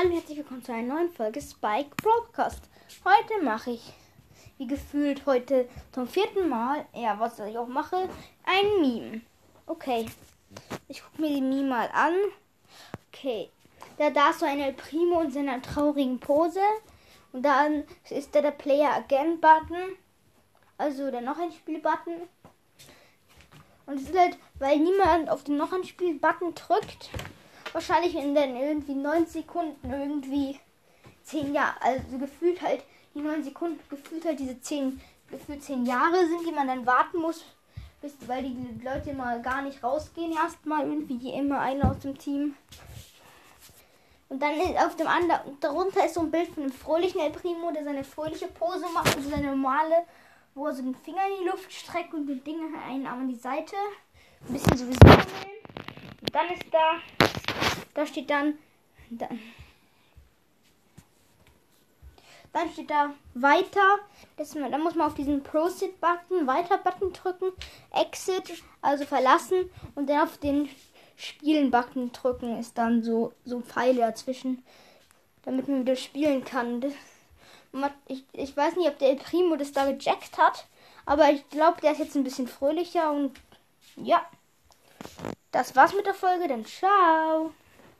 Hallo, herzlich willkommen zu einer neuen Folge Spike Broadcast. Heute mache ich, wie gefühlt heute zum vierten Mal, ja, was ich auch mache, ein Meme. Okay, ich gucke mir die Meme mal an. Okay, da da ist so eine Primo in seiner traurigen Pose. Und dann ist da der Player Again Button. Also der noch ein Spiel-Button. Und es ist halt, weil niemand auf den noch ein Spiel-Button drückt, wahrscheinlich in den irgendwie 9 Sekunden irgendwie 10 Jahre, also gefühlt halt die 9 Sekunden, gefühlt halt diese 10, gefühlt 10 Jahre sind, die man dann warten muss, bis, weil die Leute mal gar nicht rausgehen erstmal irgendwie, immer einer aus dem Team. Und dann auf dem anderen, darunter ist so ein Bild von einem fröhlichen El Primo, der seine fröhliche Pose macht, also seine normale, wo er so den Finger in die Luft streckt und die Dinge einen Arm an die Seite. Ein bisschen sowieso. Und dann ist da da steht dann, dann, dann steht da weiter. Das, da muss man auf diesen Proceed-Button, Weiter-Button drücken, Exit, also verlassen und dann auf den Spielen-Button drücken. Ist dann so, so Pfeile dazwischen, damit man wieder spielen kann. Das, ich, ich weiß nicht, ob der Primo das da gejackt hat, aber ich glaube, der ist jetzt ein bisschen fröhlicher und ja. Das war's mit der Folge, dann ciao.